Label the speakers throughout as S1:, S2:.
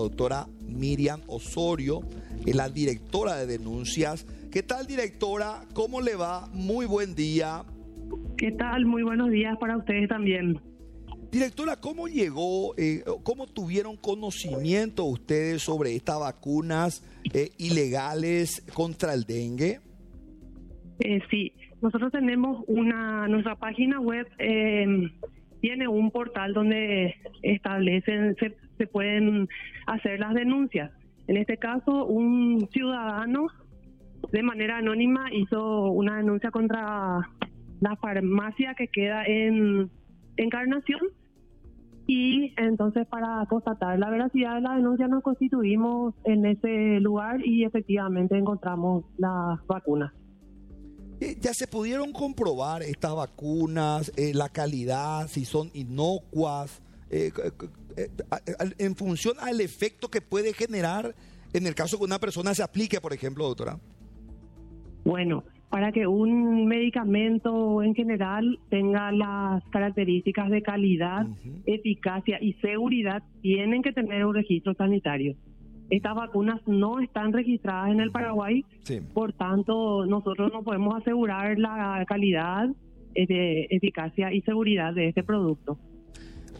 S1: doctora Miriam Osorio, es la directora de denuncias. ¿Qué tal, directora? ¿Cómo le va? Muy buen día.
S2: ¿Qué tal? Muy buenos días para ustedes también.
S1: Directora, ¿cómo llegó, eh, cómo tuvieron conocimiento ustedes sobre estas vacunas eh, ilegales contra el dengue?
S2: Eh, sí, nosotros tenemos una, nuestra página web eh, tiene un portal donde establecen, se, se pueden hacer las denuncias. En este caso, un ciudadano de manera anónima hizo una denuncia contra la farmacia que queda en Encarnación y entonces para constatar la veracidad de la denuncia nos constituimos en ese lugar y efectivamente encontramos las vacunas.
S1: Eh, ¿Ya se pudieron comprobar estas vacunas, eh, la calidad, si son inocuas, eh, en función al efecto que puede generar en el caso que una persona se aplique, por ejemplo, doctora?
S2: Bueno, para que un medicamento en general tenga las características de calidad, eficacia y seguridad, tienen que tener un registro sanitario. Estas vacunas no están registradas en el Paraguay, por tanto nosotros no podemos asegurar la calidad, de eficacia y seguridad de este producto.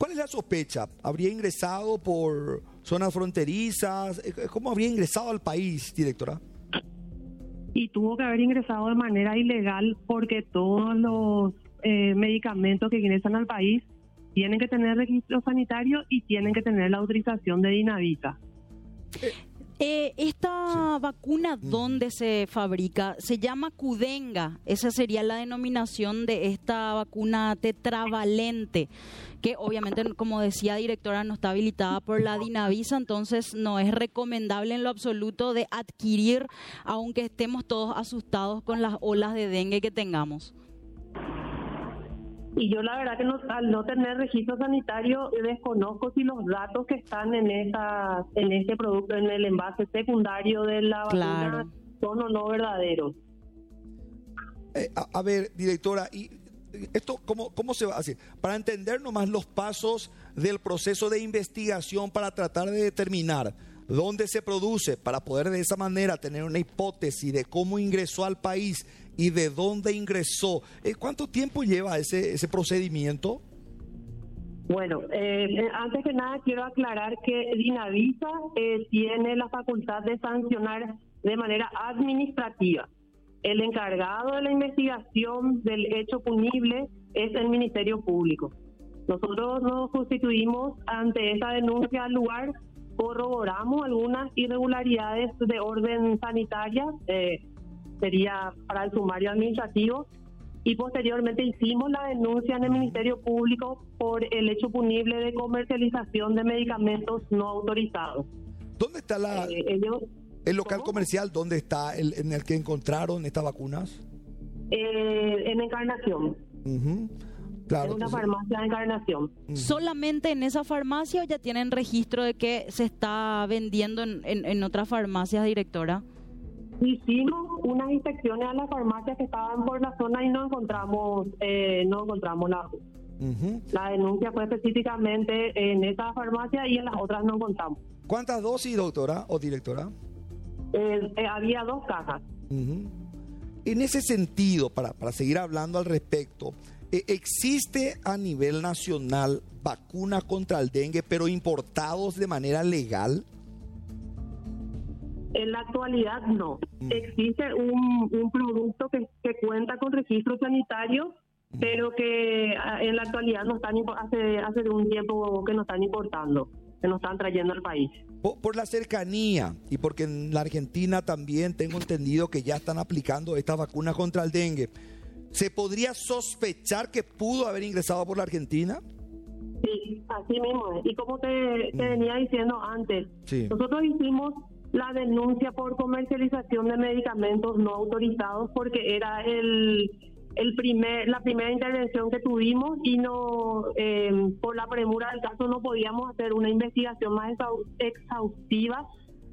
S1: ¿Cuál es la sospecha? ¿Habría ingresado por zonas fronterizas? ¿Cómo habría ingresado al país, directora?
S2: y tuvo que haber ingresado de manera ilegal porque todos los eh, medicamentos que ingresan al país tienen que tener registro sanitario y tienen que tener la autorización de Dinavita.
S3: Eh, esta vacuna, ¿dónde se fabrica? Se llama Cudenga. Esa sería la denominación de esta vacuna tetravalente, que obviamente, como decía directora, no está habilitada por la Dinavisa, entonces no es recomendable en lo absoluto de adquirir, aunque estemos todos asustados con las olas de dengue que tengamos.
S2: Y yo la verdad que no, al no tener registro sanitario desconozco si los datos que están en esa, en este producto, en el envase secundario de la vacuna son o no verdaderos.
S1: Eh, a, ver, directora, y esto cómo, cómo se va a hacer? Para entender nomás los pasos del proceso de investigación para tratar de determinar dónde se produce, para poder de esa manera tener una hipótesis de cómo ingresó al país y de dónde ingresó. Eh, ¿Cuánto tiempo lleva ese, ese procedimiento?
S2: Bueno, eh, antes que nada quiero aclarar que Dinavisa eh, tiene la facultad de sancionar de manera administrativa. El encargado de la investigación del hecho punible es el Ministerio Público. Nosotros nos constituimos ante esa denuncia al lugar corroboramos algunas irregularidades de orden sanitaria, eh, sería para el sumario administrativo, y posteriormente hicimos la denuncia en el Ministerio Público por el hecho punible de comercialización de medicamentos no autorizados.
S1: ¿Dónde está la, eh, el local comercial? ¿Dónde está el, en el que encontraron estas vacunas?
S2: Eh, en Encarnación.
S3: En una farmacia de encarnación. ¿Solamente en esa farmacia o ya tienen registro de que se está vendiendo en, en, otras farmacias, directora?
S2: Hicimos unas inspecciones a las farmacias que estaban por la zona y no encontramos, eh, no encontramos la. La denuncia fue específicamente en esa farmacia y en las otras no encontramos.
S1: ¿Cuántas dosis, doctora o directora?
S2: Eh, eh, había dos cajas.
S1: En ese sentido, para, para seguir hablando al respecto, ¿Existe a nivel nacional vacuna contra el dengue, pero importados de manera legal?
S2: En la actualidad no. Mm. Existe un, un producto que, que, cuenta con registro sanitario, mm. pero que ah, en la actualidad no están hace hace un tiempo que no están importando, que no están trayendo al país.
S1: Por, por, la cercanía y porque en la Argentina también tengo entendido que ya están aplicando esta vacuna contra el dengue. ¿Se podría sospechar que pudo haber ingresado por la Argentina?
S2: Sí, así mismo. Y como te, mm. venía diciendo antes, nosotros hicimos la denuncia por comercialización de medicamentos no autorizados porque era el, el primer la primera intervención que tuvimos y no eh, por la premura del caso no podíamos hacer una investigación más exhaustiva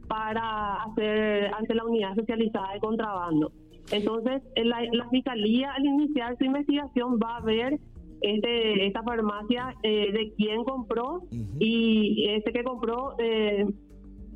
S2: para hacer ante la unidad especializada de contrabando. Entonces, la, la fiscalía al iniciar su investigación va a ver este, esta farmacia eh, de quién compró y este que compró eh,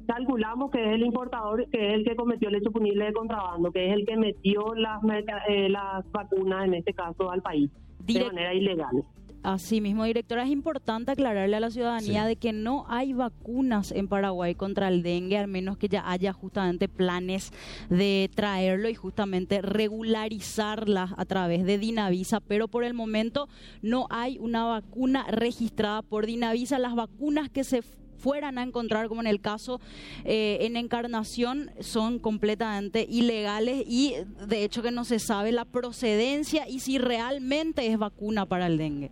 S2: calculamos que es el importador, que es el que cometió el hecho punible de contrabando, que es el que metió las, eh, las vacunas, en este caso, al país de manera ilegal.
S3: Así mismo, directora, es importante aclararle a la ciudadanía de que no hay vacunas en Paraguay contra el dengue, al menos que ya haya justamente planes de traerlo y justamente regularizarlas a través de Dinavisa, pero por el momento no hay una vacuna registrada por Dinavisa. Las vacunas que se fueran a encontrar, como en el caso eh, en Encarnación, son completamente ilegales y de hecho que no se sabe la procedencia y si realmente es vacuna para el dengue.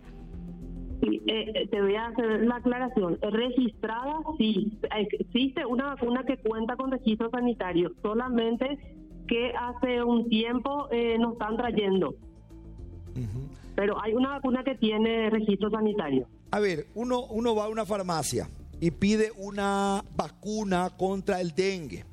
S2: Sí, eh, eh, te voy a hacer la aclaración. Registrada, sí. Existe una vacuna que cuenta con registro sanitario, solamente que hace un tiempo eh, nos están trayendo. Pero hay una vacuna que tiene registro sanitario.
S1: A ver, uno, uno va a una farmacia y pide una vacuna contra el dengue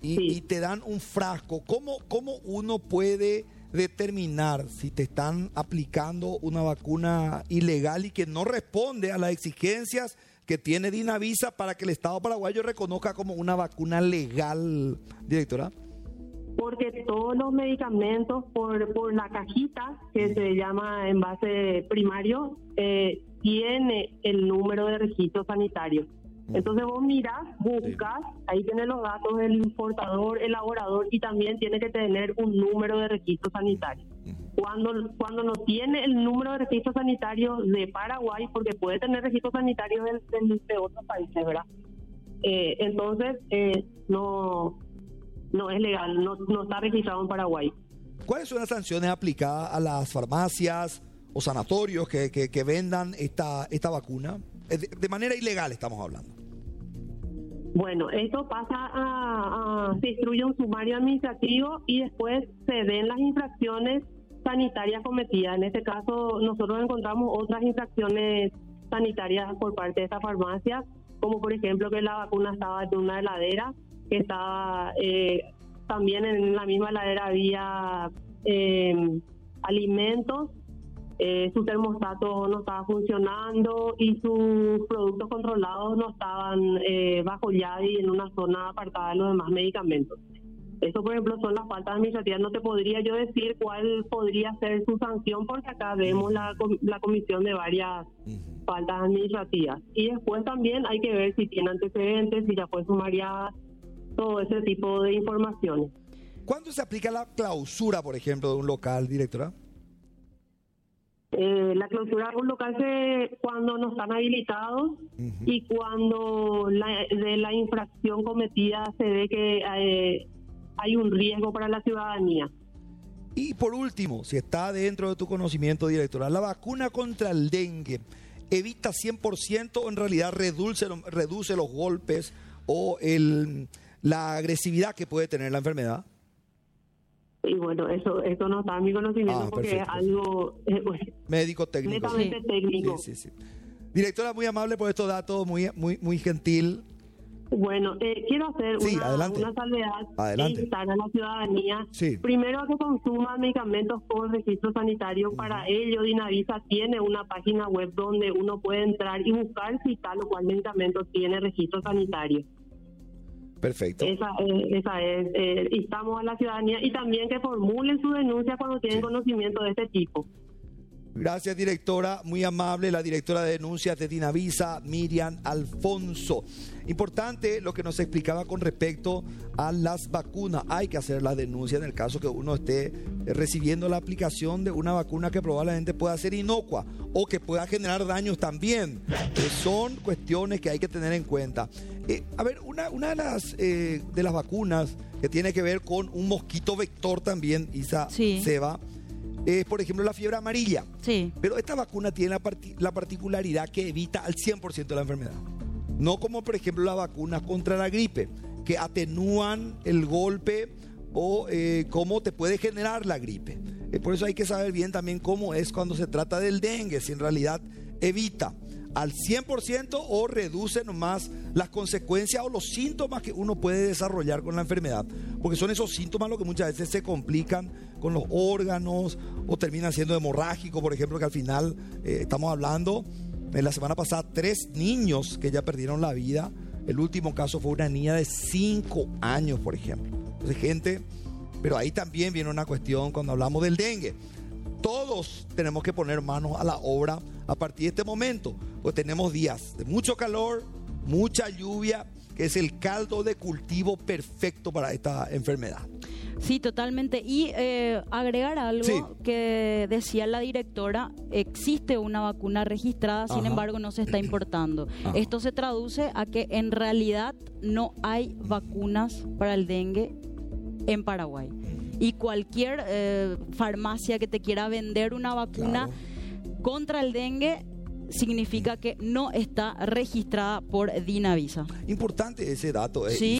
S1: y, y te dan un frasco. ¿Cómo, cómo uno puede determinar si te están aplicando una vacuna ilegal y que no responde a las exigencias que tiene Dinavisa para que el Estado paraguayo reconozca como una vacuna legal, directora?
S2: Porque todos los medicamentos por, por la cajita, que se llama envase primario, eh, tiene el número de registro sanitario. Entonces vos miras, buscas, ahí tiene los datos del importador, elaborador y también tiene que tener un número de registro sanitario. Cuando, cuando no tiene el número de registro sanitario de Paraguay, porque puede tener registro sanitario de, de, otros países, ¿verdad? Eh, entonces eh, no, no es legal, no, no está registrado en Paraguay.
S1: ¿Cuáles son las sanciones aplicadas a las farmacias o sanatorios que, que, vendan esta, esta vacuna? De manera ilegal estamos hablando.
S2: Bueno, esto pasa a, se instruye un sumario administrativo y después se den las infracciones sanitarias cometidas. En este caso, nosotros encontramos otras infracciones sanitarias por parte de esta farmacia, como por ejemplo que la vacuna estaba en una heladera, que estaba eh, también en la misma heladera había eh, alimentos eh, su termostato no estaba funcionando y sus productos controlados no estaban eh, bajo llave y en una zona apartada de los demás medicamentos. Eso, por ejemplo, son las faltas administrativas. No te podría yo decir cuál podría ser su sanción porque acá vemos la, la comisión de varias faltas administrativas. Y después también hay que ver si tiene antecedentes, si ya fue sumariada, todo ese tipo de informaciones.
S1: ¿Cuándo se aplica la clausura, por ejemplo, de un local, directora?
S2: Eh, la clausura de un local se cuando no están habilitados y cuando de la infracción cometida se ve que eh, hay un riesgo para la ciudadanía.
S1: Y por último, si está dentro de tu conocimiento directora, la vacuna contra el dengue evita 100% o en realidad reduce, reduce los golpes o el, la agresividad que puede tener la enfermedad?
S2: Y bueno, eso eso no está en mi conocimiento ah, porque es algo eh,
S1: médico técnico.
S2: Netamente técnico.
S1: Directora, muy amable por estos datos, muy muy muy gentil.
S2: Bueno, eh, quiero hacer una, una, salvedad
S1: adelante.
S2: a la ciudadanía. Primero a que consuma medicamentos con registro sanitario. Para ello, Dinavisa tiene una página web donde uno puede entrar y buscar si tal o cual medicamento tiene registro sanitario.
S1: Perfecto.
S2: Esa, es, esa es, eh, instamos a la ciudadanía y también que formulen su denuncia cuando tienen conocimiento de este tipo.
S1: Gracias, directora. Muy amable, la directora de denuncias de Dinavisa, Miriam Alfonso. Importante lo que nos explicaba con respecto a las vacunas. Hay que hacer la denuncia en el caso que uno esté recibiendo la aplicación de una vacuna que probablemente pueda ser inocua o que pueda generar daños también. son cuestiones que hay que tener en cuenta. Eh, a ver, una, una de, las, eh, de las vacunas que tiene que ver con un mosquito vector también, Isa Seba es, por ejemplo, la fiebre amarilla.
S3: Sí.
S1: Pero esta vacuna tiene la, particularidad que evita al 100% de la enfermedad. No como, por ejemplo, la vacuna contra la gripe, que atenúan el golpe o eh, cómo te puede generar la gripe. Eh, por eso hay que saber bien también cómo es cuando se trata del dengue, si en realidad evita al 100% o reduce nomás las consecuencias o los síntomas que uno puede desarrollar con la enfermedad. Porque son esos síntomas los que muchas veces se complican con los órganos o terminan siendo hemorrágico, por ejemplo, que al final eh, estamos hablando, en la semana pasada, tres niños que ya perdieron la vida El último caso fue una niña de 5 años, por ejemplo. Entonces, gente, pero ahí también viene una cuestión cuando hablamos del dengue. Todos tenemos que poner manos a la obra a partir de este momento, pues tenemos días de mucho calor, mucha lluvia, que es el caldo de cultivo perfecto para esta enfermedad.
S3: Sí, totalmente. Y eh, agregar algo
S1: Sí.
S3: que decía la directora, existe una vacuna registrada, sin embargo no se está importando.
S1: Ajá.
S3: Esto se traduce a que en realidad no hay vacunas para el dengue en Paraguay. Y cualquier eh, farmacia que te quiera vender una vacuna
S1: Claro.
S3: contra el dengue significa que no está registrada por Dinavisa.
S1: Importante ese dato. eh.
S3: Sí.